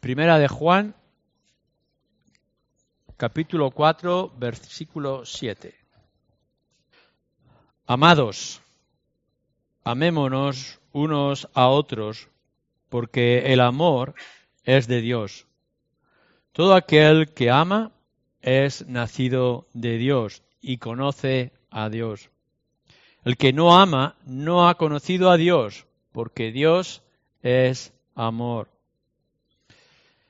Primera de Juan, capítulo 4, versículo 7. Amados, amémonos unos a otros, porque el amor es de Dios. Todo aquel que ama es nacido de Dios y conoce a Dios. El que no ama no ha conocido a Dios, porque Dios es amor.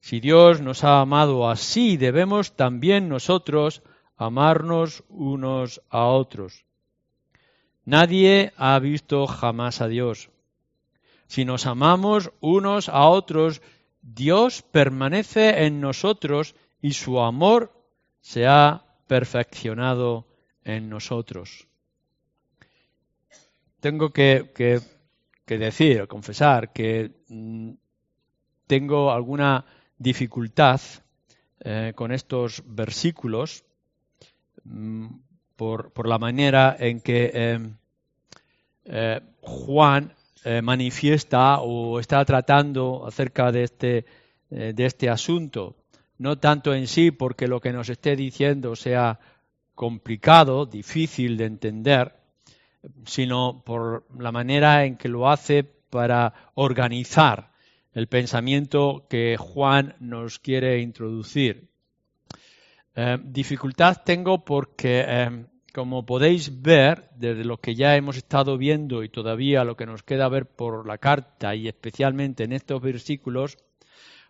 si Dios nos ha amado así, debemos también nosotros amarnos unos a otros. Nadie ha visto jamás a Dios. Si nos amamos unos a otros, Dios permanece en nosotros y su amor se ha perfeccionado en nosotros. Tengo que, decir, confesar que mm, tengo alguna dificultad eh, con estos versículos mm, por, la manera en que em, eh, Juan eh, manifiesta o está tratando acerca de este, de este asunto. No tanto en sí porque lo que nos esté diciendo sea complicado, difícil de entender, sino por la manera en que lo hace para organizar el pensamiento que Juan nos quiere introducir. Eh, dificultad tengo porque, eh, como podéis ver, desde lo que ya hemos estado viendo y todavía lo que nos queda ver por la carta y especialmente en estos versículos,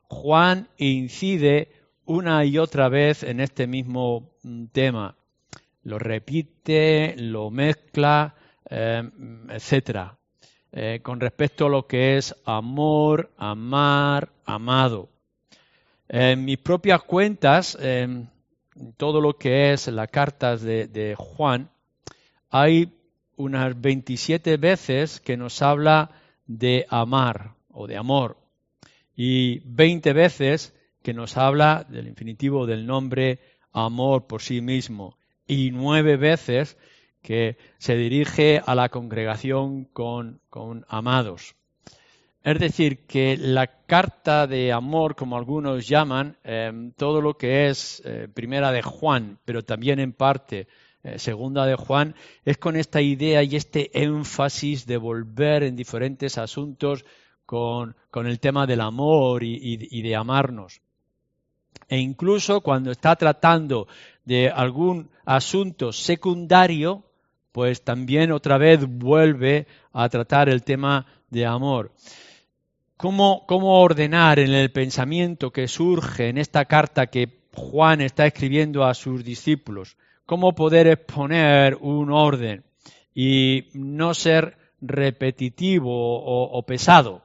Juan incide una y otra vez en este mismo mm, tema. Lo repite, lo mezcla, eh, etcétera. Eh, con respecto a lo que es amor, amar, amado. En mis propias cuentas, en todo lo que es las cartas de, de Juan, hay unas 27 veces que nos habla de amar o de amor y 20 veces que nos habla del infinitivo del nombre amor por sí mismo y nueve veces que se dirige a la congregación con, amados. Es decir, que la carta de amor, como algunos llaman, em, todo lo que es eh, primera de Juan, pero también en parte eh, segunda de Juan, es con esta idea y este énfasis de volver en diferentes asuntos con, el tema del amor y de amarnos. E incluso cuando está tratando de algún asunto secundario, pues también otra vez vuelve a tratar el tema de amor. ¿Cómo, ¿Cómo, ordenar en el pensamiento que surge en esta carta que Juan está escribiendo a sus discípulos? ¿Cómo poder exponer un orden y no ser repetitivo o, pesado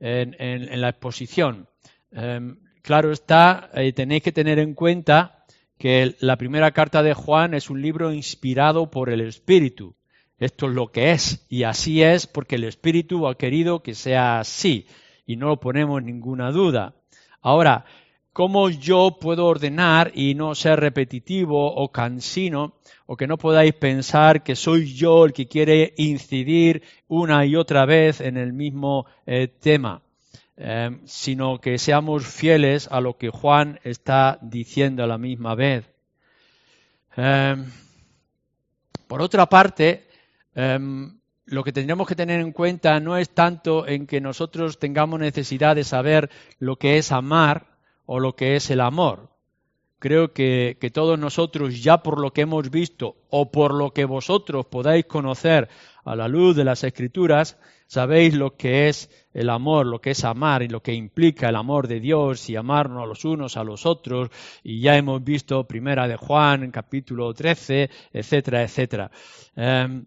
en, la exposición? Em, claro está, eh, tenéis que tener en cuenta que la primera carta de Juan es un libro inspirado por el Espíritu. Esto es lo que es, y así es porque el Espíritu ha querido que sea así, y no lo ponemos ninguna duda. Ahora, ¿cómo yo puedo ordenar y no ser repetitivo o cansino, o que no podáis pensar que soy yo el que quiere incidir una y otra vez en el mismo eh, tema? Em, sino que seamos fieles a lo que Juan está diciendo a la misma vez. Em, por otra parte, em, lo que tendremos que tener en cuenta no es tanto en que nosotros tengamos necesidad de saber lo que es amar o lo que es el amor. creo que, todos nosotros, ya por lo que hemos visto o por lo que vosotros podáis conocer a la luz de las Escrituras, sabéis lo que es el amor, lo que es amar y lo que implica el amor de Dios y amarnos los unos a los otros. Y ya hemos visto Primera de Juan, capítulo 13, etcétera, etcétera. Em,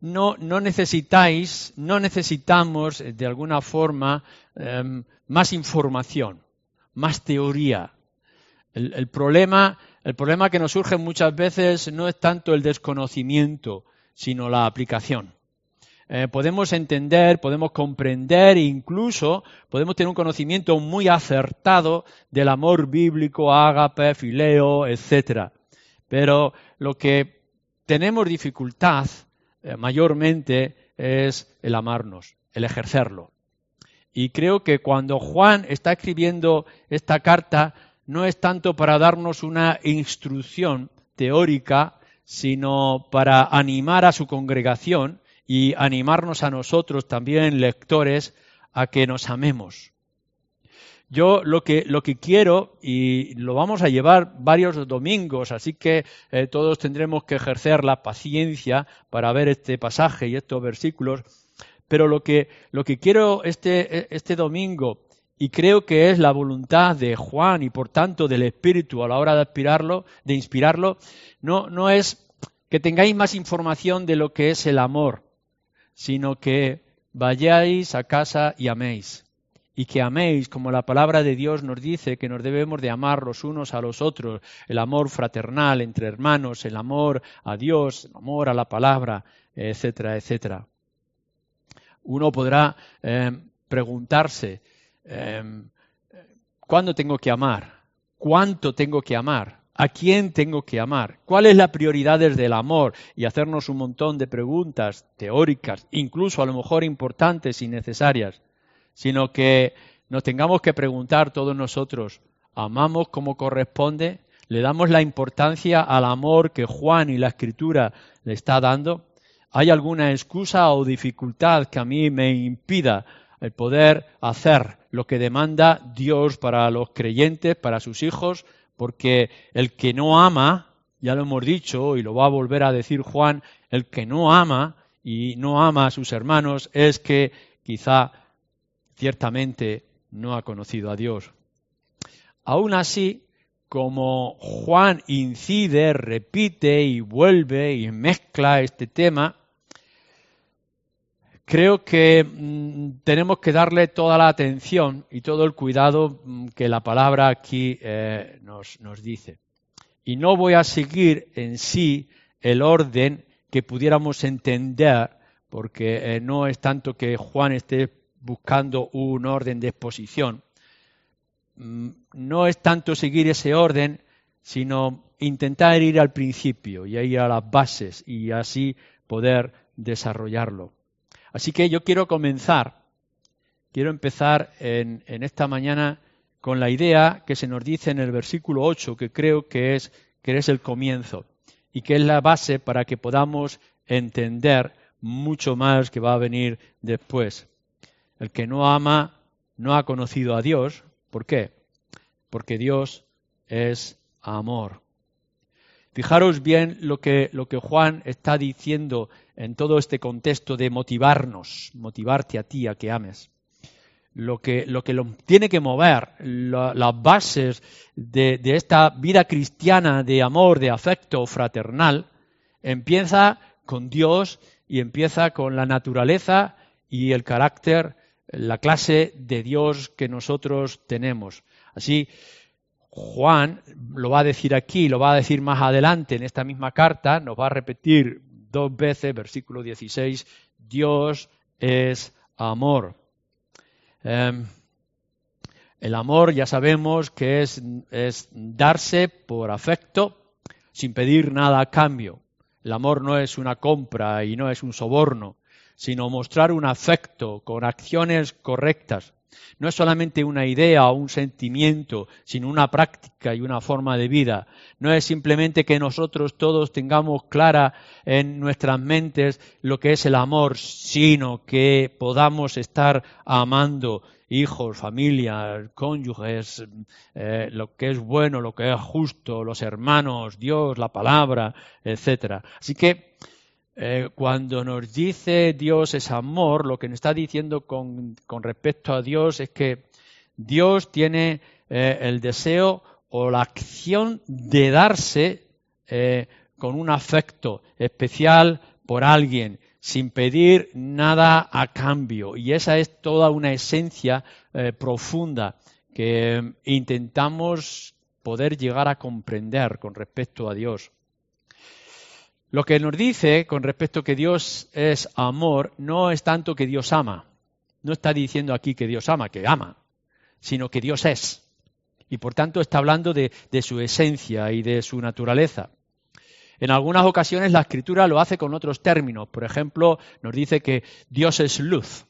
no, no necesitáis, no necesitamos de alguna forma em, más información, más teoría. El, problema, el problema que nos surge muchas veces no es tanto el desconocimiento, sino la aplicación. Eh, podemos entender, podemos comprender incluso podemos tener un conocimiento muy acertado del amor bíblico, ágape, fileo, etc. Pero lo que tenemos dificultad eh, mayormente es el amarnos, el ejercerlo. Y creo que cuando Juan está escribiendo esta carta, no es tanto para darnos una instrucción teórica, sino para animar a su congregación y animarnos a nosotros también, lectores, a que nos amemos. Yo lo que, lo que quiero, y lo vamos a llevar varios domingos, así que eh, todos tendremos que ejercer la paciencia para ver este pasaje y estos versículos, pero lo que, lo que quiero este, este domingo, y creo que es la voluntad de Juan y por tanto del Espíritu a la hora de aspirarlo, de inspirarlo, no, no es que tengáis más información de lo que es el amor, sino que vayáis a casa y améis y que améis como la palabra de Dios nos dice que nos debemos de amar los unos a los otros, el amor fraternal entre hermanos, el amor a Dios, el amor a la palabra, etcétera, etcétera. Uno podrá eh, preguntarse, eh, ¿cuándo tengo que amar? ¿Cuánto tengo que amar? ¿A quién tengo que amar? ¿Cuál es la prioridad desde el amor? Y hacernos un montón de preguntas teóricas, incluso a lo mejor importantes y necesarias sino que nos tengamos que preguntar todos nosotros, ¿amamos como corresponde? ¿Le damos la importancia al amor que Juan y la Escritura le está dando? ¿Hay alguna excusa o dificultad que a mí me impida el poder hacer lo que demanda Dios para los creyentes, para sus hijos? Porque el que no ama, ya lo hemos dicho y lo va a volver a decir Juan, el que no ama y no ama a sus hermanos es que quizá ciertamente no ha conocido a Dios. Aún así, como Juan incide, repite y vuelve y mezcla este tema, creo que mm, tenemos que darle toda la atención y todo el cuidado mm, que la palabra aquí eh, nos, dice. Y no voy a seguir en sí el orden que pudiéramos entender, porque eh, no es tanto que Juan esté buscando un orden de exposición. Mm, no es tanto seguir ese orden, sino intentar ir al principio y ir a las bases y así poder desarrollarlo. Así que yo quiero comenzar, quiero empezar en, esta mañana con la idea que se nos dice en el versículo 8, que creo que es, que es el comienzo y que es la base para que podamos entender mucho más que va a venir después. El que no ama no ha conocido a Dios. ¿Por qué? Porque Dios es amor. Fijaros bien lo que, Juan está diciendo en todo este contexto de motivarnos, motivarte a ti a que ames. Lo que lo, tiene que mover, las bases de esta vida cristiana de amor, de afecto fraternal, empieza con Dios y empieza con la naturaleza y el carácter la clase de Dios que nosotros tenemos. Así, Juan lo va a decir aquí, lo va a decir más adelante en esta misma carta, nos va a repetir dos veces, versículo 16, Dios es amor. Em, el amor ya sabemos que es, es darse por afecto sin pedir nada a cambio. El amor no es una compra y no es un soborno sino mostrar un afecto con acciones correctas. No es solamente una idea o un sentimiento, sino una práctica y una forma de vida. No es simplemente que nosotros todos tengamos clara en nuestras mentes lo que es el amor, sino que podamos estar amando hijos, familias, cónyuges, eh, lo que es bueno, lo que es justo, los hermanos, Dios, la palabra, etcétera. Así que eh, cuando nos dice Dios es amor, lo que nos está diciendo con, respecto a Dios es que Dios tiene eh, el deseo o la acción de darse con un afecto especial por alguien sin pedir nada a cambio. Y esa es toda una esencia eh, profunda que intentamos poder llegar a comprender con respecto a Dios. Lo que nos dice con respecto a que Dios es amor no es tanto que Dios ama. No está diciendo aquí que Dios ama, que ama, sino que Dios es. Y por tanto está hablando de su esencia y de su naturaleza. En algunas ocasiones la escritura lo hace con otros términos. Por ejemplo, nos dice que Dios es luz.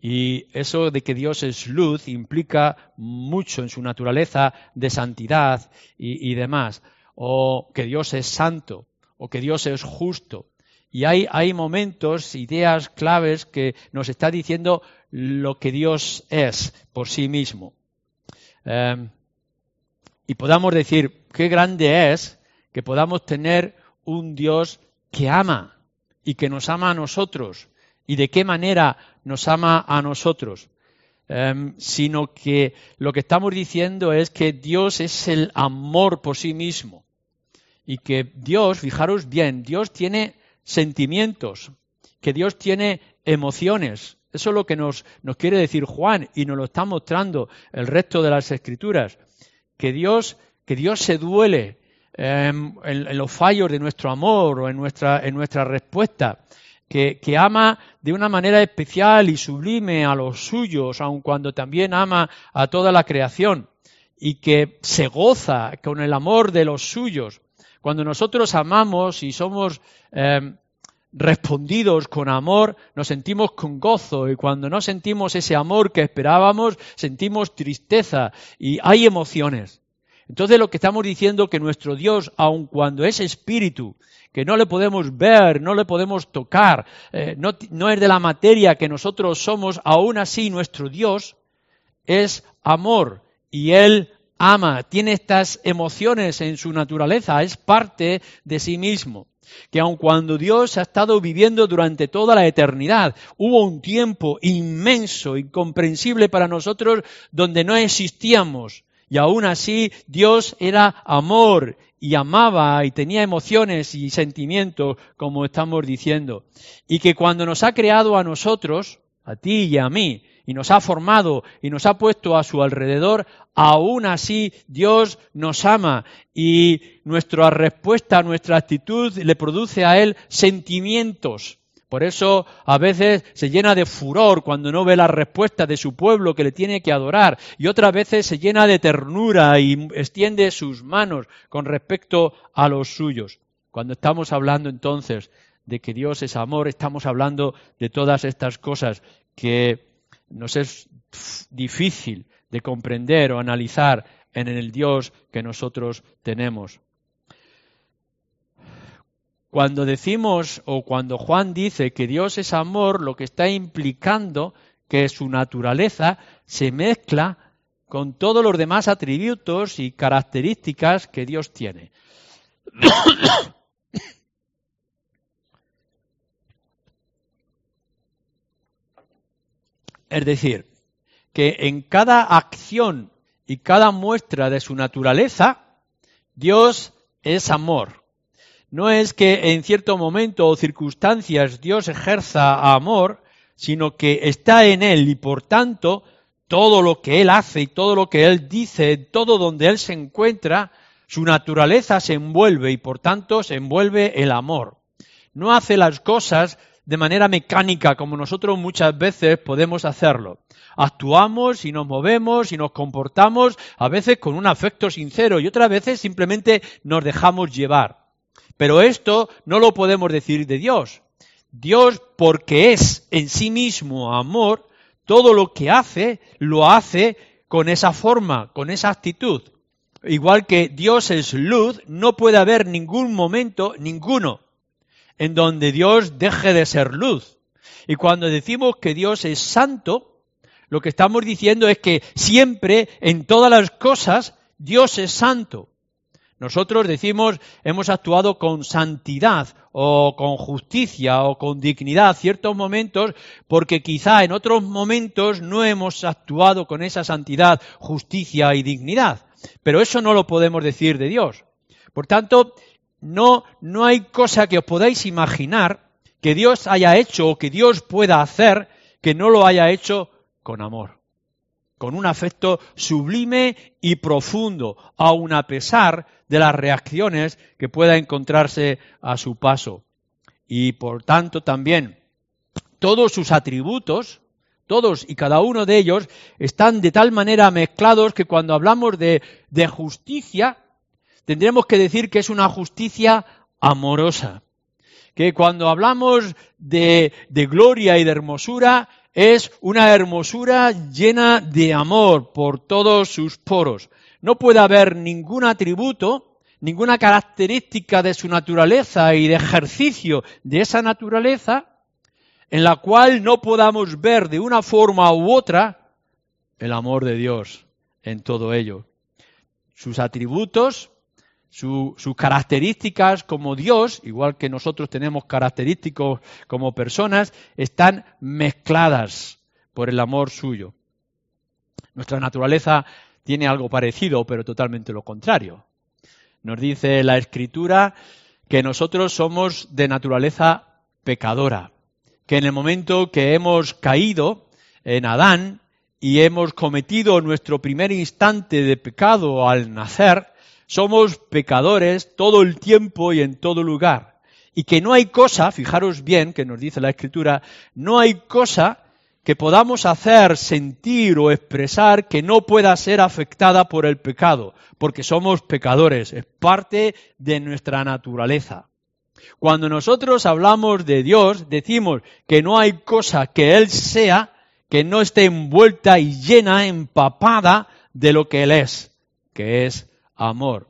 Y eso de que Dios es luz implica mucho en su naturaleza de santidad y, demás. O que Dios es santo, o que Dios es justo. Y hay, hay momentos, ideas claves que nos está diciendo lo que Dios es por sí mismo. Em, y podamos decir, qué grande es que podamos tener un Dios que ama y que nos ama a nosotros. ¿Y de qué manera nos ama a nosotros? Em, sino que lo que estamos diciendo es que Dios es el amor por sí mismo. Y que Dios, fijaros bien, Dios tiene sentimientos, que Dios tiene emociones. Eso es lo que nos, quiere decir Juan y nos lo está mostrando el resto de las escrituras. Que Dios, que Dios se duele, Em, en, los fallos de nuestro amor o en nuestra, en nuestra respuesta, que, que, ama de una manera especial y sublime a los suyos, aun cuando también ama a toda la creación, y que se goza con el amor de los suyos. Cuando nosotros amamos y somos em, respondidos con amor, nos sentimos con gozo y cuando no sentimos ese amor que esperábamos, sentimos tristeza y hay emociones. Entonces lo que estamos diciendo que nuestro Dios, aun cuando es espíritu, que no le podemos ver, no le podemos tocar, eh, no, no es de la materia que nosotros somos, aún así nuestro Dios es amor y Él ama, tiene estas emociones en su naturaleza, es parte de sí mismo. Que aun cuando Dios ha estado viviendo durante toda la eternidad, hubo un tiempo inmenso, incomprensible para nosotros, donde no existíamos, y aún así Dios era amor y amaba y tenía emociones y sentimientos, como estamos diciendo. Y que cuando nos ha creado a nosotros, a ti y a mí, y nos ha formado y nos ha puesto a su alrededor, aún así Dios nos ama y nuestra respuesta, nuestra actitud le produce a Él sentimientos por eso a veces se llena de furor cuando no ve la respuesta de su pueblo que le tiene que adorar y otras veces se llena de ternura y extiende sus manos con respecto a los suyos. Cuando estamos hablando entonces de que Dios es amor, estamos hablando de todas estas cosas que nos es difícil de comprender o analizar en el Dios que nosotros tenemos. Cuando decimos o cuando Juan dice que Dios es amor, lo que está implicando que su naturaleza se mezcla con todos los demás atributos y características que Dios tiene. Es decir, que en cada acción y cada muestra de su naturaleza, Dios es amor no es que en cierto momento o circunstancias Dios ejerza amor, sino que está en Él y por tanto todo lo que Él hace y todo lo que Él dice, todo donde Él se encuentra, su naturaleza se envuelve y por tanto se envuelve el amor. No hace las cosas de manera mecánica como nosotros muchas veces podemos hacerlo. Actuamos y nos movemos y nos comportamos a veces con un afecto sincero y otras veces simplemente nos dejamos llevar. Pero esto no lo podemos decir de Dios. Dios, porque es en sí mismo amor, todo lo que hace, lo hace con esa forma, con esa actitud. Igual que Dios es luz, no puede haber ningún momento, ninguno, en donde Dios deje de ser luz. Y cuando decimos que Dios es santo, lo que estamos diciendo es que siempre, en todas las cosas, Dios es santo. Nosotros decimos hemos actuado con santidad o con justicia o con dignidad ciertos momentos porque quizá en otros momentos no hemos actuado con esa santidad, justicia y dignidad. Pero eso no lo podemos decir de Dios. Por tanto, no, no hay cosa que os podáis imaginar que Dios haya hecho o que Dios pueda hacer que no lo haya hecho con amor con un afecto sublime y profundo, aun a pesar de las reacciones que pueda encontrarse a su paso. Y por tanto también todos sus atributos, todos y cada uno de ellos, están de tal manera mezclados que cuando hablamos de, de justicia, tendremos que decir que es una justicia amorosa. Que cuando hablamos de, de gloria y de hermosura, es una hermosura llena de amor por todos sus poros. No puede haber ningún atributo, ninguna característica de su naturaleza y de ejercicio de esa naturaleza en la cual no podamos ver de una forma u otra el amor de Dios en todo ello. Sus atributos sus características como Dios, igual que nosotros tenemos característicos como personas, están mezcladas por el amor suyo. Nuestra naturaleza tiene algo parecido, pero totalmente lo contrario. Nos dice la Escritura que nosotros somos de naturaleza pecadora, que en el momento que hemos caído en Adán y hemos cometido nuestro primer instante de pecado al nacer, somos pecadores todo el tiempo y en todo lugar. Y que no hay cosa, fijaros bien que nos dice la Escritura, no hay cosa que podamos hacer, sentir o expresar que no pueda ser afectada por el pecado, porque somos pecadores, es parte de nuestra naturaleza. Cuando nosotros hablamos de Dios, decimos que no hay cosa que Él sea que no esté envuelta y llena, empapada de lo que Él es, que es amor.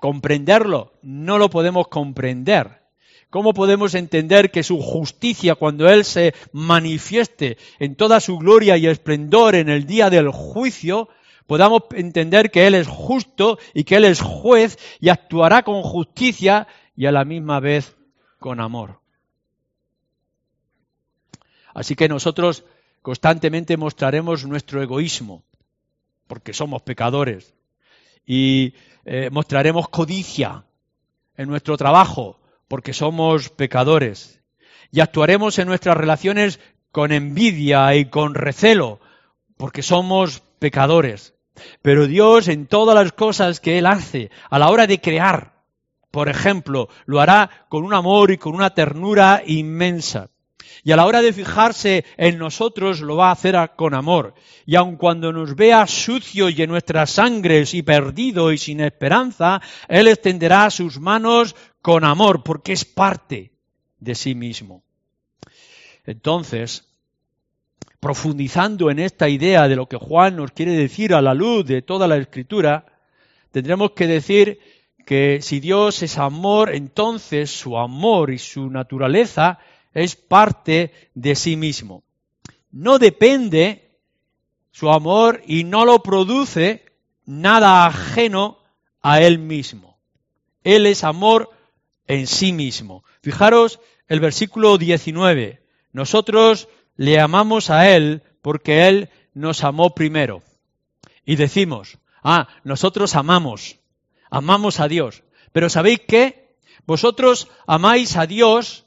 Comprenderlo, no lo podemos comprender. ¿Cómo podemos entender que su justicia, cuando Él se manifieste en toda su gloria y esplendor en el día del juicio, podamos entender que Él es justo y que Él es juez y actuará con justicia y a la misma vez con amor? Así que nosotros constantemente mostraremos nuestro egoísmo, porque somos pecadores, y eh, mostraremos codicia en nuestro trabajo porque somos pecadores y actuaremos en nuestras relaciones con envidia y con recelo porque somos pecadores. Pero Dios en todas las cosas que Él hace a la hora de crear, por ejemplo, lo hará con un amor y con una ternura inmensa. Y a la hora de fijarse en nosotros lo va a hacer con amor. Y aun cuando nos vea sucios y en nuestras sangres y perdido y sin esperanza, Él extenderá sus manos con amor, porque es parte de sí mismo. Entonces, profundizando en esta idea de lo que Juan nos quiere decir a la luz de toda la escritura, tendremos que decir que si Dios es amor, entonces su amor y su naturaleza es parte de sí mismo. No depende su amor y no lo produce nada ajeno a él mismo. Él es amor en sí mismo. Fijaros el versículo 19. Nosotros le amamos a Él porque Él nos amó primero. Y decimos, ah, nosotros amamos, amamos a Dios. Pero ¿sabéis qué? Vosotros amáis a Dios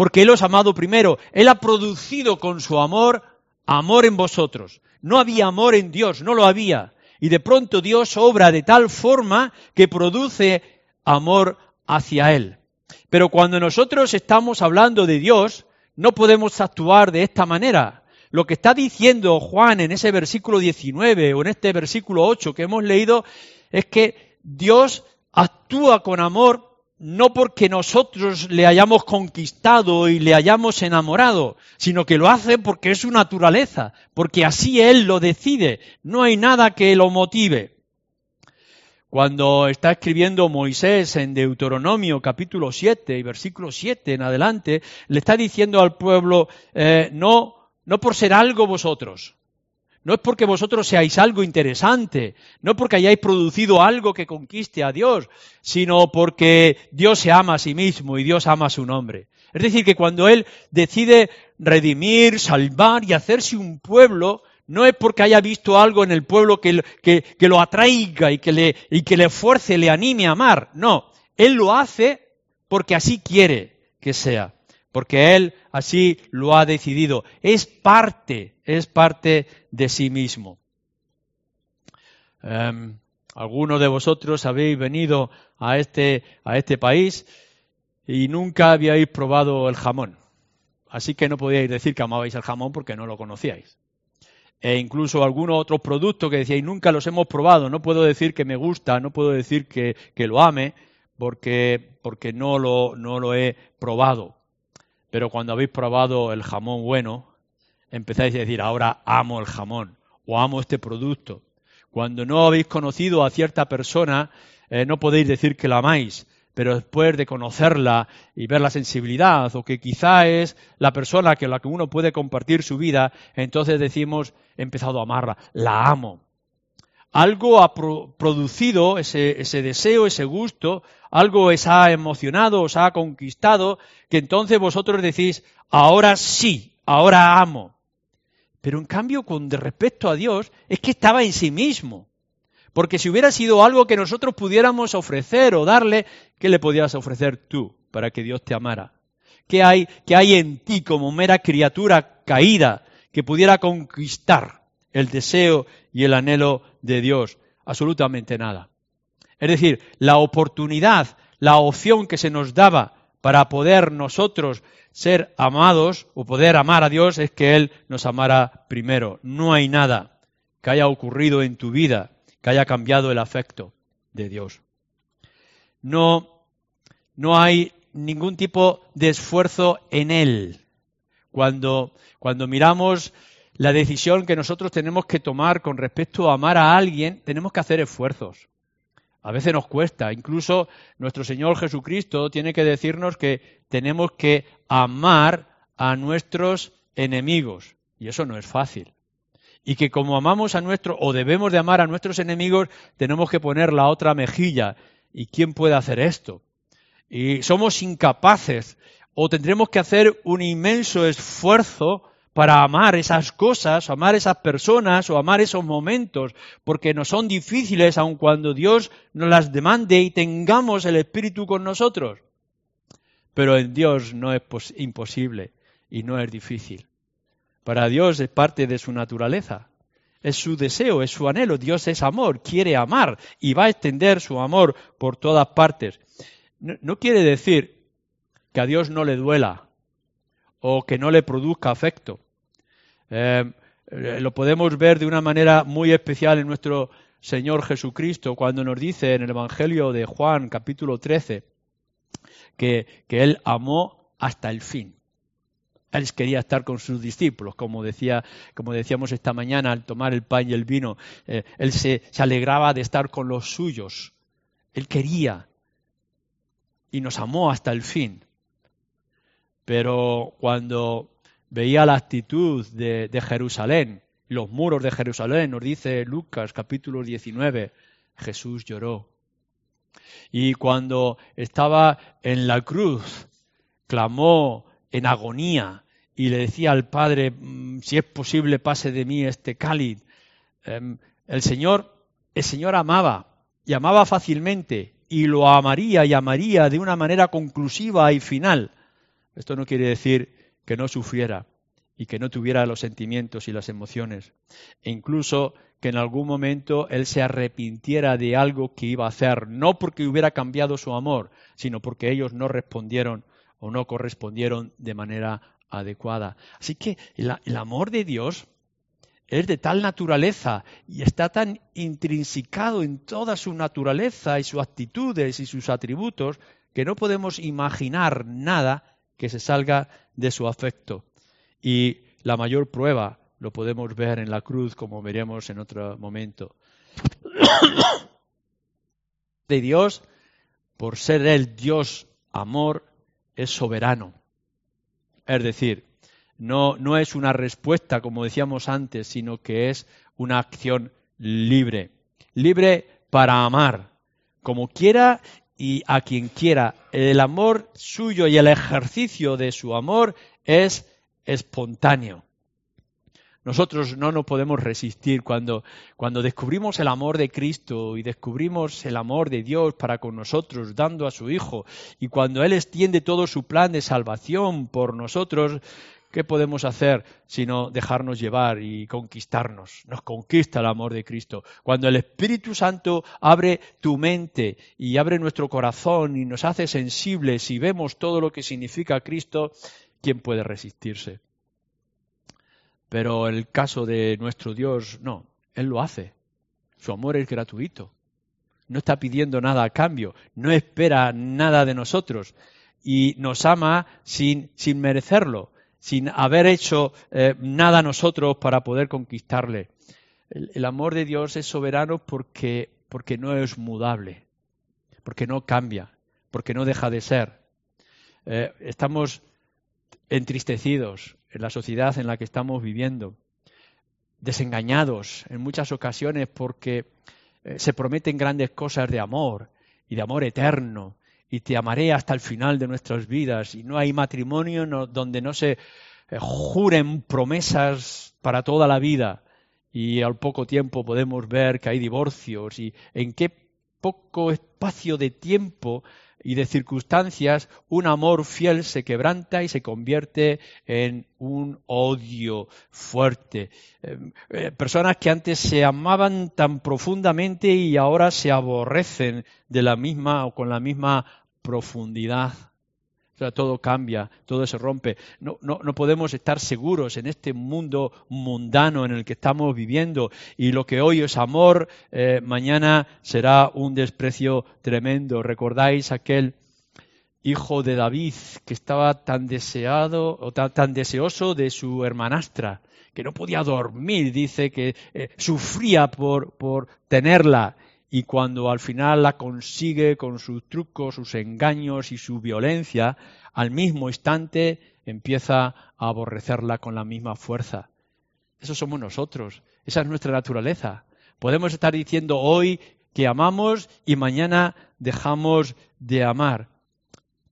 porque Él os ha amado primero. Él ha producido con su amor amor en vosotros. No había amor en Dios, no lo había. Y de pronto Dios obra de tal forma que produce amor hacia Él. Pero cuando nosotros estamos hablando de Dios, no podemos actuar de esta manera. Lo que está diciendo Juan en ese versículo 19 o en este versículo 8 que hemos leído es que Dios actúa con amor no porque nosotros le hayamos conquistado y le hayamos enamorado, sino que lo hace porque es su naturaleza, porque así Él lo decide, no hay nada que lo motive. Cuando está escribiendo Moisés en Deuteronomio capítulo 7 y versículo 7 en adelante, le está diciendo al pueblo, eh, no, no por ser algo vosotros, no es porque vosotros seáis algo interesante, no porque hayáis producido algo que conquiste a Dios, sino porque Dios se ama a sí mismo y Dios ama a su nombre. Es decir, que cuando Él decide redimir, salvar y hacerse un pueblo, no es porque haya visto algo en el pueblo que, lo atraiga y que, le, y que le fuerce, le anime a amar. No, Él lo hace porque así quiere que sea porque Él así lo ha decidido. Es parte, es parte de sí mismo. Em, algunos de vosotros habéis venido a este, a este país y nunca habíais probado el jamón. Así que no podíais decir que amabais el jamón porque no lo conocíais. E incluso algunos otros productos que decíais nunca los hemos probado. No puedo decir que me gusta, no puedo decir que, que lo ame porque, porque no, lo, no lo he probado. Pero cuando habéis probado el jamón bueno, empezáis a decir, ahora amo el jamón o amo este producto. Cuando no habéis conocido a cierta persona, eh, no podéis decir que la amáis, pero después de conocerla y ver la sensibilidad, o que quizá es la persona con la que uno puede compartir su vida, entonces decimos, he empezado a amarla, la amo algo ha producido ese, ese, deseo, ese gusto, algo os ha emocionado, os ha conquistado, que entonces vosotros decís, ahora sí, ahora amo. Pero en cambio, con respecto a Dios, es que estaba en sí mismo. Porque si hubiera sido algo que nosotros pudiéramos ofrecer o darle, ¿qué le podías ofrecer tú para que Dios te amara? ¿Qué hay, qué hay en ti como mera criatura caída que pudiera conquistar? el deseo y el anhelo de Dios? Absolutamente nada. Es decir, la oportunidad, la opción que se nos daba para poder nosotros ser amados o poder amar a Dios es que Él nos amara primero. No hay nada que haya ocurrido en tu vida que haya cambiado el afecto de Dios. No, no hay ningún tipo de esfuerzo en Él. Cuando, cuando miramos la decisión que nosotros tenemos que tomar con respecto a amar a alguien, tenemos que hacer esfuerzos. A veces nos cuesta. Incluso nuestro Señor Jesucristo tiene que decirnos que tenemos que amar a nuestros enemigos. Y eso no es fácil. Y que como amamos a nuestros, o debemos de amar a nuestros enemigos, tenemos que poner la otra mejilla. ¿Y quién puede hacer esto? Y somos incapaces, o tendremos que hacer un inmenso esfuerzo para amar esas cosas, amar esas personas o amar esos momentos, porque nos son difíciles aun cuando Dios nos las demande y tengamos el Espíritu con nosotros. Pero en Dios no es imposible y no es difícil. Para Dios es parte de su naturaleza, es su deseo, es su anhelo. Dios es amor, quiere amar y va a extender su amor por todas partes. No, no quiere decir que a Dios no le duela o que no le produzca afecto. Eh, lo podemos ver de una manera muy especial en nuestro Señor Jesucristo cuando nos dice en el Evangelio de Juan capítulo 13 que, que Él amó hasta el fin. Él quería estar con sus discípulos, como, decía, como decíamos esta mañana al tomar el pan y el vino. Eh, él se alegraba de estar con los suyos. Él quería y nos amó hasta el fin. Pero cuando veía la actitud de, Jerusalén, los muros de Jerusalén, nos dice Lucas capítulo 19, Jesús lloró. Y cuando estaba en la cruz, clamó en agonía y le decía al Padre, mm, si es posible, pase de mí este cáliz. Em, el Señor, el Señor amaba y amaba fácilmente y lo amaría y amaría de una manera conclusiva y final. Esto no quiere decir que no sufriera y que no tuviera los sentimientos y las emociones. E incluso que en algún momento él se arrepintiera de algo que iba a hacer, no porque hubiera cambiado su amor, sino porque ellos no respondieron o no correspondieron de manera adecuada. Así que el, amor de Dios es de tal naturaleza y está tan intrinsicado en toda su naturaleza y sus actitudes y sus atributos que no podemos imaginar nada que se salga de su afecto. Y la mayor prueba lo podemos ver en la cruz, como veremos en otro momento. de Dios, por ser el Dios amor, es soberano. Es decir, no, no es una respuesta, como decíamos antes, sino que es una acción libre. Libre para amar, como quiera y a quien quiera. El amor suyo y el ejercicio de su amor es espontáneo. Nosotros no nos podemos resistir cuando, cuando descubrimos el amor de Cristo y descubrimos el amor de Dios para con nosotros, dando a su Hijo, y cuando Él extiende todo su plan de salvación por nosotros, ¿qué podemos hacer sino dejarnos llevar y conquistarnos? Nos conquista el amor de Cristo. Cuando el Espíritu Santo abre tu mente y abre nuestro corazón y nos hace sensibles y vemos todo lo que significa Cristo, ¿quién puede resistirse? Pero el caso de nuestro Dios, no, Él lo hace. Su amor es gratuito. No está pidiendo nada a cambio, no espera nada de nosotros y nos ama sin, sin merecerlo, sin haber hecho eh, nada nosotros para poder conquistarle. El, amor de Dios es soberano porque, porque no es mudable, porque no cambia, porque no deja de ser. Eh, estamos entristecidos en la sociedad en la que estamos viviendo, desengañados en muchas ocasiones porque eh, se prometen grandes cosas de amor y de amor eterno y te amaré hasta el final de nuestras vidas y no hay matrimonio donde no se eh, juren promesas para toda la vida y al poco tiempo podemos ver que hay divorcios y en qué poco espacio de tiempo y de circunstancias, un amor fiel se quebranta y se convierte en un odio fuerte. Eh, eh, personas que antes se amaban tan profundamente y ahora se aborrecen de la misma o con la misma profundidad todo cambia, todo se rompe. No, no, no, podemos estar seguros en este mundo mundano en el que estamos viviendo y lo que hoy es amor, eh, mañana será un desprecio tremendo. ¿Recordáis aquel hijo de David que estaba tan deseado o tan, deseoso de su hermanastra? que no podía dormir, dice que eh, sufría por, por tenerla y cuando al final la consigue con sus trucos, sus engaños y su violencia, al mismo instante empieza a aborrecerla con la misma fuerza. Eso somos nosotros, esa es nuestra naturaleza. Podemos estar diciendo hoy que amamos y mañana dejamos de amar.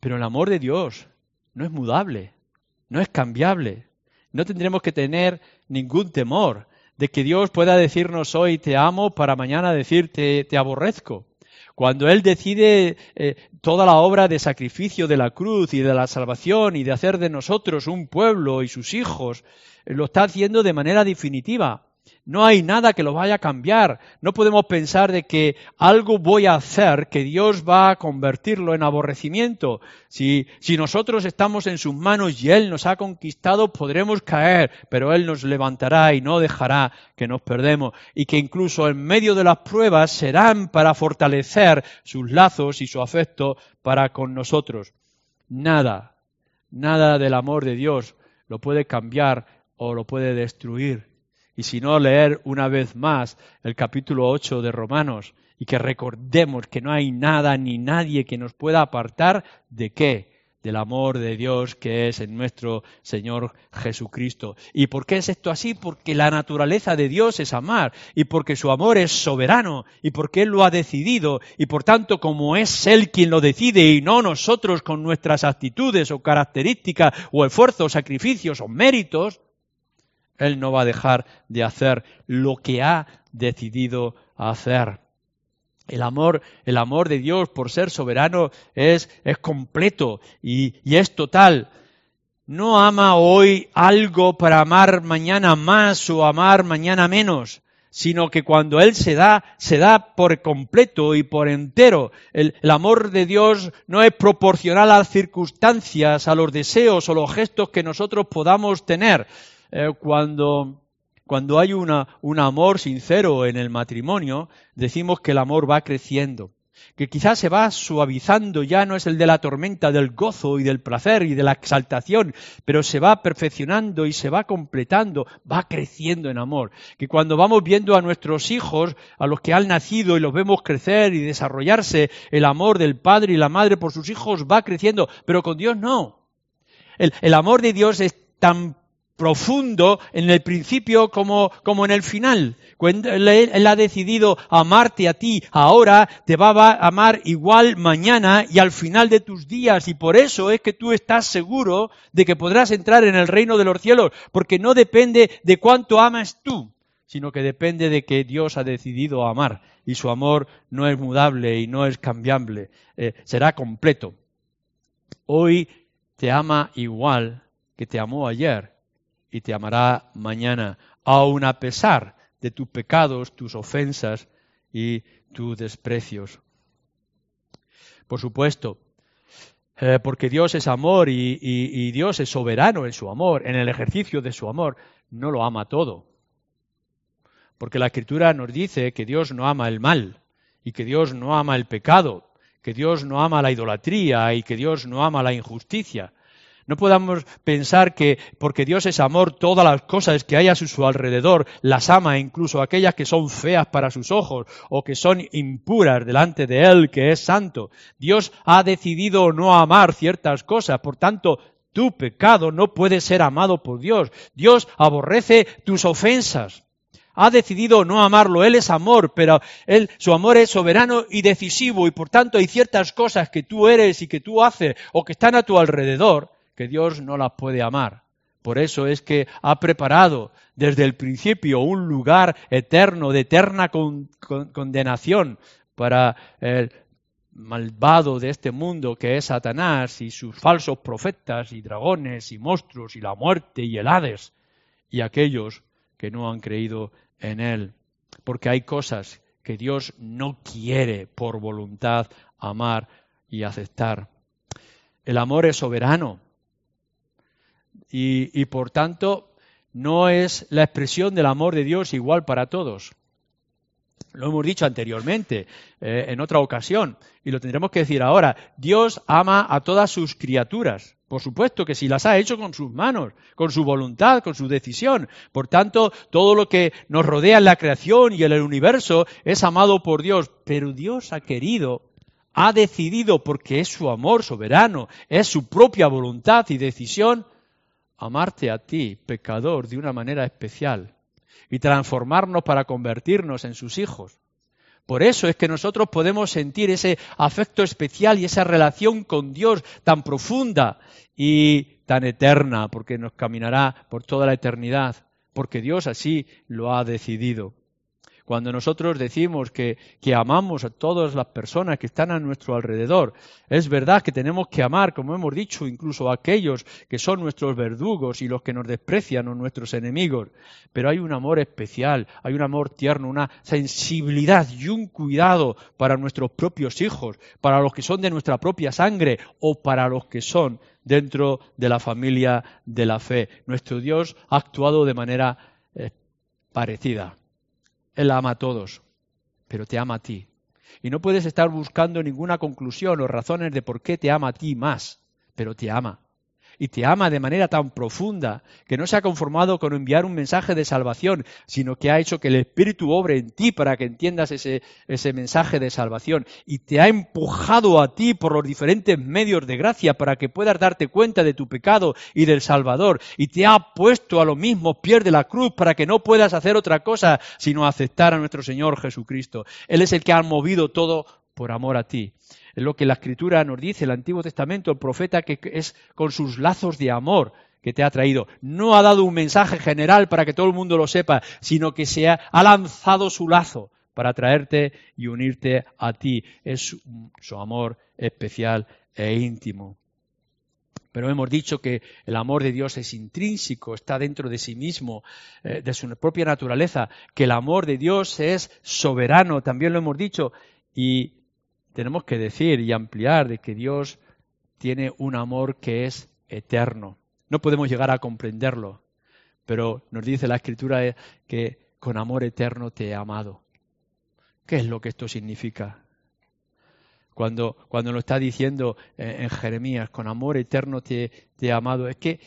Pero el amor de Dios no es mudable, no es cambiable. No tendremos que tener ningún temor de que Dios pueda decirnos hoy te amo para mañana decirte te aborrezco. Cuando Él decide eh, toda la obra de sacrificio de la cruz y de la salvación y de hacer de nosotros un pueblo y sus hijos, lo está haciendo de manera definitiva. No hay nada que lo vaya a cambiar. No podemos pensar de que algo voy a hacer que Dios va a convertirlo en aborrecimiento. Si, nosotros estamos en sus manos y Él nos ha conquistado, podremos caer, pero Él nos levantará y no dejará que nos perdemos. Y que incluso en medio de las pruebas serán para fortalecer sus lazos y su afecto para con nosotros. Nada, nada del amor de Dios lo puede cambiar o lo puede destruir y si no leer una vez más el capítulo 8 de Romanos y que recordemos que no hay nada ni nadie que nos pueda apartar de qué? Del amor de Dios que es en nuestro Señor Jesucristo. ¿Y por qué es esto así? Porque la naturaleza de Dios es amar y porque su amor es soberano y porque Él lo ha decidido y por tanto como es Él quien lo decide y no nosotros con nuestras actitudes o características o esfuerzos, sacrificios o méritos, él no va a dejar de hacer lo que ha decidido hacer. El amor, el amor de Dios por ser soberano es, es completo y, y es total. No ama hoy algo para amar mañana más o amar mañana menos sino que cuando Él se da, se da por completo y por entero. El, el, amor de Dios no es proporcional a las circunstancias, a los deseos o los gestos que nosotros podamos tener, eh, cuando, cuando hay una, un amor sincero en el matrimonio, decimos que el amor va creciendo. que quizás se va suavizando, ya no es el de la tormenta, del gozo y del placer y de la exaltación, pero se va perfeccionando y se va completando, va creciendo en amor. Que cuando vamos viendo a nuestros hijos, a los que han nacido y los vemos crecer y desarrollarse, el amor del padre y la madre por sus hijos va creciendo, pero con Dios no. El, el amor de Dios es tan profundo en el principio como, como en el final. Cuando él, ha decidido amarte a ti ahora, te va a amar igual mañana y al final de tus días. Y por eso es que tú estás seguro de que podrás entrar en el reino de los cielos, porque no depende de cuánto amas tú, sino que depende de que Dios ha decidido amar. Y su amor no es mudable y no es cambiable, eh, será completo. Hoy te ama igual que te amó ayer y te amará mañana, aun a pesar de tus pecados, tus ofensas y tus desprecios. Por supuesto, eh, porque Dios es amor y, y Dios es soberano en su amor, en el ejercicio de su amor, no lo ama todo. Porque la Escritura nos dice que Dios no ama el mal y que Dios no ama el pecado, que Dios no ama la idolatría y que Dios no ama la injusticia. No podamos pensar que porque Dios es amor, todas las cosas que hay a su alrededor las ama, incluso aquellas que son feas para sus ojos o que son impuras delante de Él, que es santo. Dios ha decidido no amar ciertas cosas, por tanto, tu pecado no puede ser amado por Dios. Dios aborrece tus ofensas ha decidido no amarlo. Él es amor, pero él, su amor es soberano y decisivo y por tanto hay ciertas cosas que tú eres y que tú haces o que están a tu alrededor que Dios no las puede amar. Por eso es que ha preparado desde el principio un lugar eterno, de eterna condenación para el malvado de este mundo que es Satanás y sus falsos profetas y dragones y monstruos y la muerte y el Hades y aquellos que no han creído en él. Porque hay cosas que Dios no quiere por voluntad amar y aceptar. El amor es soberano, y, por tanto no es la expresión del amor de Dios igual para todos. Lo hemos dicho anteriormente, eh, en otra ocasión, y lo tendremos que decir ahora. Dios ama a todas sus criaturas. Por supuesto que si las ha hecho con sus manos, con su voluntad, con su decisión. Por tanto, todo lo que nos rodea en la creación y en el universo es amado por Dios. Pero Dios ha querido, ha decidido, porque es su amor soberano, es su propia voluntad y decisión, amarte a ti, pecador, de una manera especial y transformarnos para convertirnos en sus hijos. Por eso es que nosotros podemos sentir ese afecto especial y esa relación con Dios tan profunda y tan eterna, porque nos caminará por toda la eternidad, porque Dios así lo ha decidido. Cuando nosotros decimos que, amamos a todas las personas que están a nuestro alrededor, es verdad que tenemos que amar, como hemos dicho, incluso a aquellos que son nuestros verdugos y los que nos desprecian o nuestros enemigos. Pero hay un amor especial, hay un amor tierno, una sensibilidad y un cuidado para nuestros propios hijos, para los que son de nuestra propia sangre o para los que son dentro de la familia de la fe. Nuestro Dios ha actuado de manera eh, parecida. Él ama a todos, pero te ama a ti. Y no puedes estar buscando ninguna conclusión o razones de por qué te ama a ti más, pero te ama y te ama de manera tan profunda que no se ha conformado con enviar un mensaje de salvación, sino que ha hecho que el Espíritu obre en ti para que entiendas ese, ese mensaje de salvación y te ha empujado a ti por los diferentes medios de gracia para que puedas darte cuenta de tu pecado y del Salvador y te ha puesto a lo mismo pies de la cruz para que no puedas hacer otra cosa sino aceptar a nuestro Señor Jesucristo. Él es el que ha movido todo por amor a ti. Es lo que la Escritura nos dice, el Antiguo Testamento, el profeta, que es con sus lazos de amor que te ha traído. No ha dado un mensaje general para que todo el mundo lo sepa, sino que se ha, lanzado su lazo para traerte y unirte a ti. Es su amor especial e íntimo. Pero hemos dicho que el amor de Dios es intrínseco, está dentro de sí mismo, eh, de su propia naturaleza, que el amor de Dios es soberano, también lo hemos dicho, y tenemos que decir y ampliar de que Dios tiene un amor que es eterno. No podemos llegar a comprenderlo, pero nos dice la Escritura que con amor eterno te he amado. ¿Qué es lo que esto significa? cuando, cuando lo está diciendo en, Jeremías, con amor eterno te, te he amado. Es que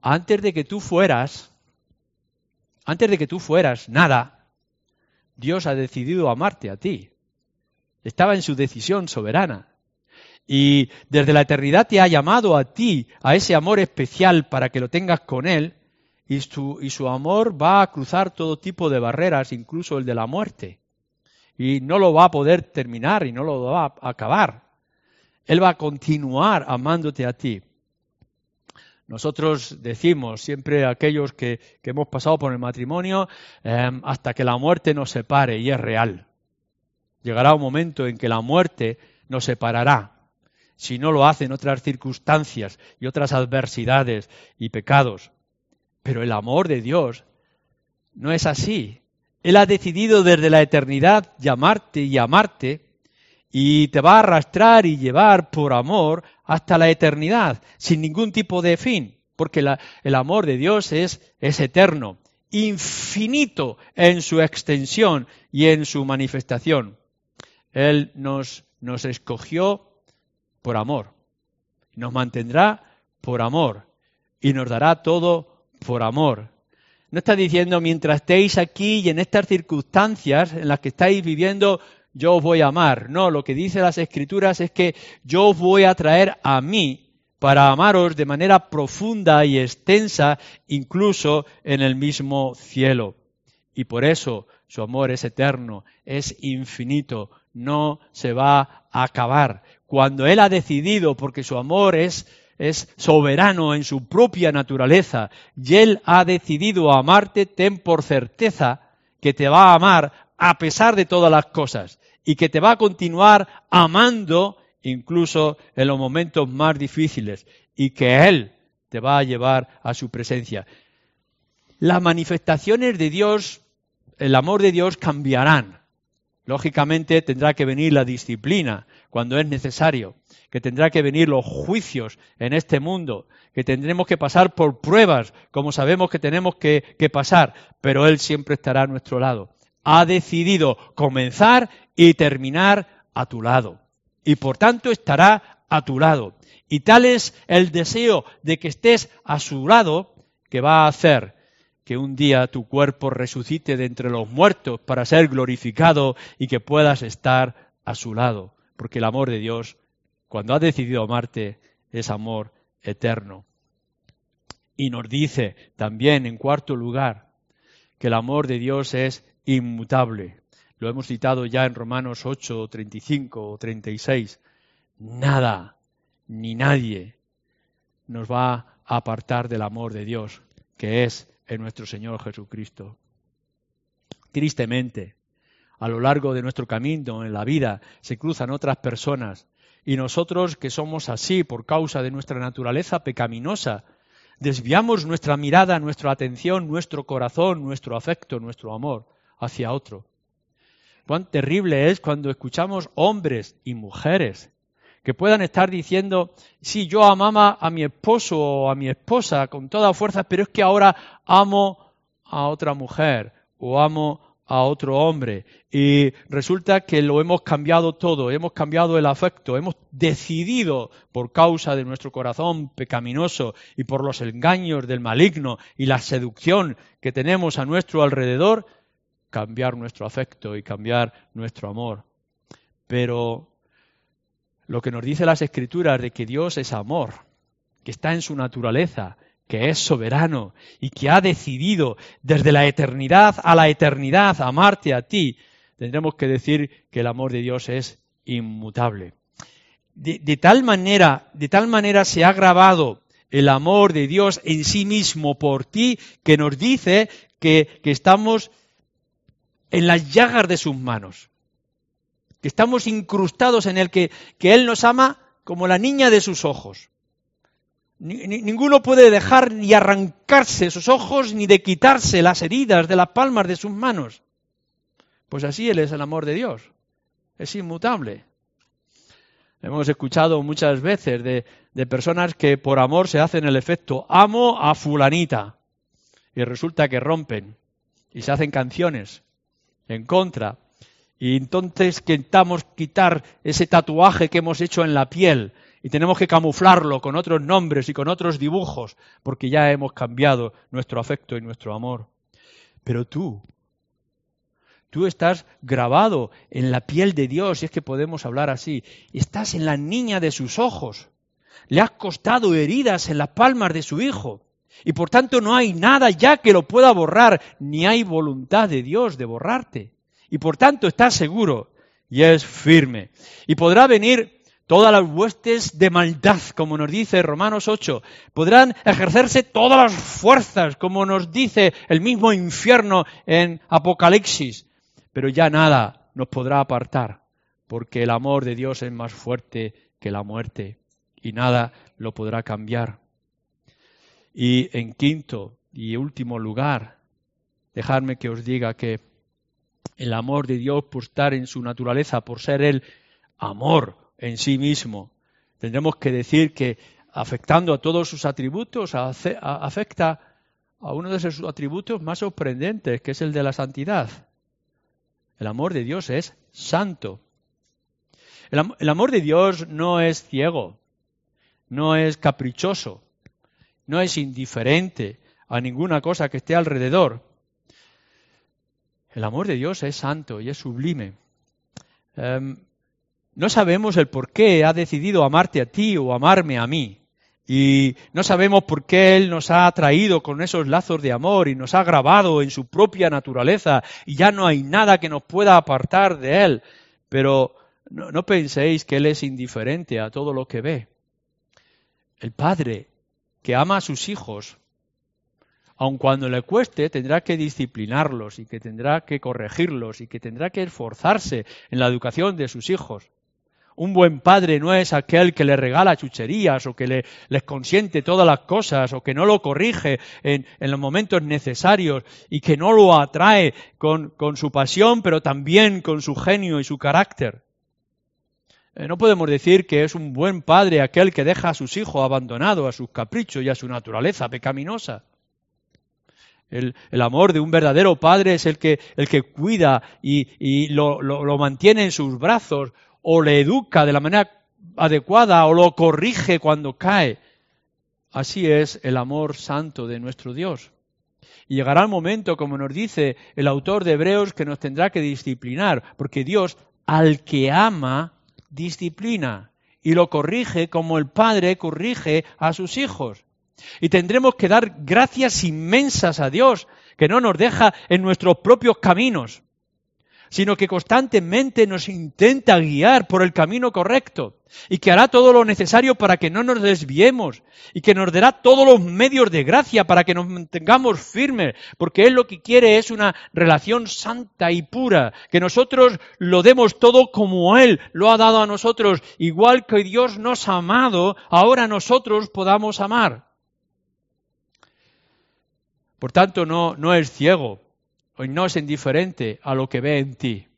antes de que tú fueras, antes de que tú fueras nada, Dios ha decidido amarte a ti. Estaba en su decisión soberana. Y desde la eternidad te ha llamado a ti, a ese amor especial para que lo tengas con Él, y su, amor va a cruzar todo tipo de barreras, incluso el de la muerte. Y no lo va a poder terminar y no lo va a acabar. Él va a continuar amándote a ti. Nosotros decimos siempre a aquellos que, hemos pasado por el matrimonio, em, hasta que la muerte nos separe, y es real. Llegará un momento en que la muerte nos separará, si no lo hacen otras circunstancias y otras adversidades y pecados. Pero el amor de Dios no es así. Él ha decidido desde la eternidad llamarte y amarte y te va a arrastrar y llevar por amor hasta la eternidad, sin ningún tipo de fin, porque el amor de Dios es eterno, infinito en su extensión y en su manifestación. Él nos, nos escogió por amor, nos mantendrá por amor y nos dará todo por amor. No está diciendo mientras estéis aquí y en estas circunstancias en las que estáis viviendo, yo os voy a amar. No, lo que dice las escrituras es que yo os voy a traer a mí para amaros de manera profunda y extensa, incluso en el mismo cielo. Y por eso su amor es eterno, es infinito, no se va a acabar. Cuando Él ha decidido, porque su amor es, soberano en su propia naturaleza, y Él ha decidido amarte, ten por certeza que te va a amar a pesar de todas las cosas y que te va a continuar amando incluso en los momentos más difíciles y que Él te va a llevar a su presencia. Las manifestaciones de Dios, el amor de Dios cambiarán. Lógicamente tendrá que venir la disciplina cuando es necesario, que tendrá que venir los juicios en este mundo, que tendremos que pasar por pruebas como sabemos que tenemos que, pasar, pero Él siempre estará a nuestro lado ha decidido comenzar y terminar a tu lado. Y por tanto estará a tu lado. Y tal es el deseo de que estés a su lado que va a hacer que un día tu cuerpo resucite de entre los muertos para ser glorificado y que puedas estar a su lado. Porque el amor de Dios, cuando ha decidido amarte, es amor eterno. Y nos dice también, en cuarto lugar, que el amor de Dios es inmutable. Lo hemos citado ya en Romanos 8, 35 o 36. Nada ni nadie nos va a apartar del amor de Dios, que es en nuestro Señor Jesucristo. Tristemente, a lo largo de nuestro camino en la vida se cruzan otras personas y nosotros que somos así por causa de nuestra naturaleza pecaminosa, desviamos nuestra mirada, nuestra atención, nuestro corazón, nuestro afecto, nuestro amor hacia otro. Cuán terrible es cuando escuchamos hombres y mujeres que puedan estar diciendo, sí, yo amaba a mi esposo o a mi esposa con toda fuerza, pero es que ahora amo a otra mujer o amo a otro hombre. Y resulta que lo hemos cambiado todo, hemos cambiado el afecto, hemos decidido por causa de nuestro corazón pecaminoso y por los engaños del maligno y la seducción que tenemos a nuestro alrededor, cambiar nuestro afecto y cambiar nuestro amor. Pero lo que nos dice las escrituras de que Dios es amor, que está en su naturaleza, que es soberano y que ha decidido desde la eternidad a la eternidad amarte a ti, tendremos que decir que el amor de Dios es inmutable. De, tal manera, de tal manera se ha grabado el amor de Dios en sí mismo por ti, que nos dice que, que estamos en las llagas de sus manos, que estamos incrustados en el que, que Él nos ama como la niña de sus ojos. ninguno puede dejar ni arrancarse sus ojos ni de quitarse las heridas de las palmas de sus manos. Pues así Él es el amor de Dios. Es inmutable. Hemos escuchado muchas veces de, de personas que por amor se hacen el efecto amo a fulanita y resulta que rompen y se hacen canciones en contra Y entonces intentamos quitar ese tatuaje que hemos hecho en la piel y tenemos que camuflarlo con otros nombres y con otros dibujos, porque ya hemos cambiado nuestro afecto y nuestro amor. Pero tú, tú estás grabado en la piel de Dios, si es que podemos hablar así, estás en la niña de sus ojos, le has costado heridas en las palmas de su hijo, y por tanto no hay nada ya que lo pueda borrar, ni hay voluntad de Dios de borrarte y por tanto está seguro y es firme. Y podrá venir todas las huestes de maldad, como nos dice Romanos 8. Podrán ejercerse todas las fuerzas, como nos dice el mismo infierno en Apocalipsis. Pero ya nada nos podrá apartar, porque el amor de Dios es más fuerte que la muerte y nada lo podrá cambiar. Y en quinto y último lugar, dejadme que os diga que el amor de Dios por estar en su naturaleza, por ser el amor en sí mismo. Tendremos que decir que afectando a todos sus atributos, afecta a uno de sus atributos más sorprendentes, que es el de la santidad. El amor de Dios es santo. El, amor de Dios no es ciego, no es caprichoso, no es indiferente a ninguna cosa que esté alrededor. El amor de Dios es santo y es sublime. Em, no sabemos el por qué ha decidido amarte a ti o amarme a mí. Y no sabemos por qué Él nos ha traído con esos lazos de amor y nos ha grabado en su propia naturaleza y ya no hay nada que nos pueda apartar de Él. Pero no, no penséis que Él es indiferente a todo lo que ve. El Padre que ama a sus hijos aun cuando le cueste, tendrá que disciplinarlos y que tendrá que corregirlos y que tendrá que esforzarse en la educación de sus hijos. Un buen padre no es aquel que le regala chucherías o que le, les consiente todas las cosas o que no lo corrige en, los momentos necesarios y que no lo atrae con, su pasión, pero también con su genio y su carácter. Eh, no podemos decir que es un buen padre aquel que deja a sus hijos abandonados a sus caprichos y a su naturaleza pecaminosa. El, amor de un verdadero padre es el que, el que cuida y, lo, lo, mantiene en sus brazos o le educa de la manera adecuada o lo corrige cuando cae. Así es el amor santo de nuestro Dios. Y llegará el momento, como nos dice el autor de Hebreos, que nos tendrá que disciplinar, porque Dios al que ama, disciplina y lo corrige como el Padre corrige a sus hijos. Y tendremos que dar gracias inmensas a Dios, que no nos deja en nuestros propios caminos, sino que constantemente nos intenta guiar por el camino correcto y que hará todo lo necesario para que no nos desviemos y que nos dará todos los medios de gracia para que nos mantengamos firmes, porque Él lo que quiere es una relación santa y pura, que nosotros lo demos todo como Él lo ha dado a nosotros, igual que Dios nos ha amado, ahora nosotros podamos amar. Por tanto, no, no es ciego o no es indiferente a lo que ve en ti.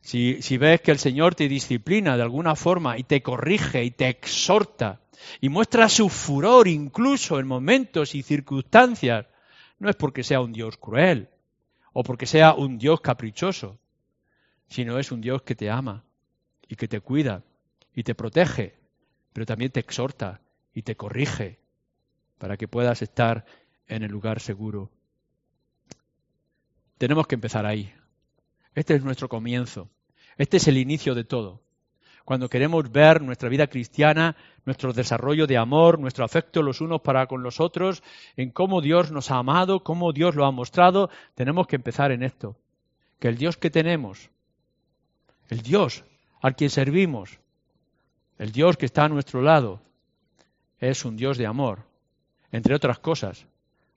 Si, si, ves que el Señor te disciplina de alguna forma y te corrige y te exhorta y muestra su furor incluso en momentos y circunstancias, no es porque sea un Dios cruel o porque sea un Dios caprichoso, sino es un Dios que te ama y que te cuida y te protege, pero también te exhorta y te corrige para que puedas estar en el lugar seguro. Tenemos que empezar ahí. Este es nuestro comienzo. Este es el inicio de todo. Cuando queremos ver nuestra vida cristiana, nuestro desarrollo de amor, nuestro afecto los unos para con los otros, en cómo Dios nos ha amado, cómo Dios lo ha mostrado, tenemos que empezar en esto. Que el Dios que tenemos, el Dios al quien servimos, el Dios que está a nuestro lado, es un Dios de amor, entre otras cosas,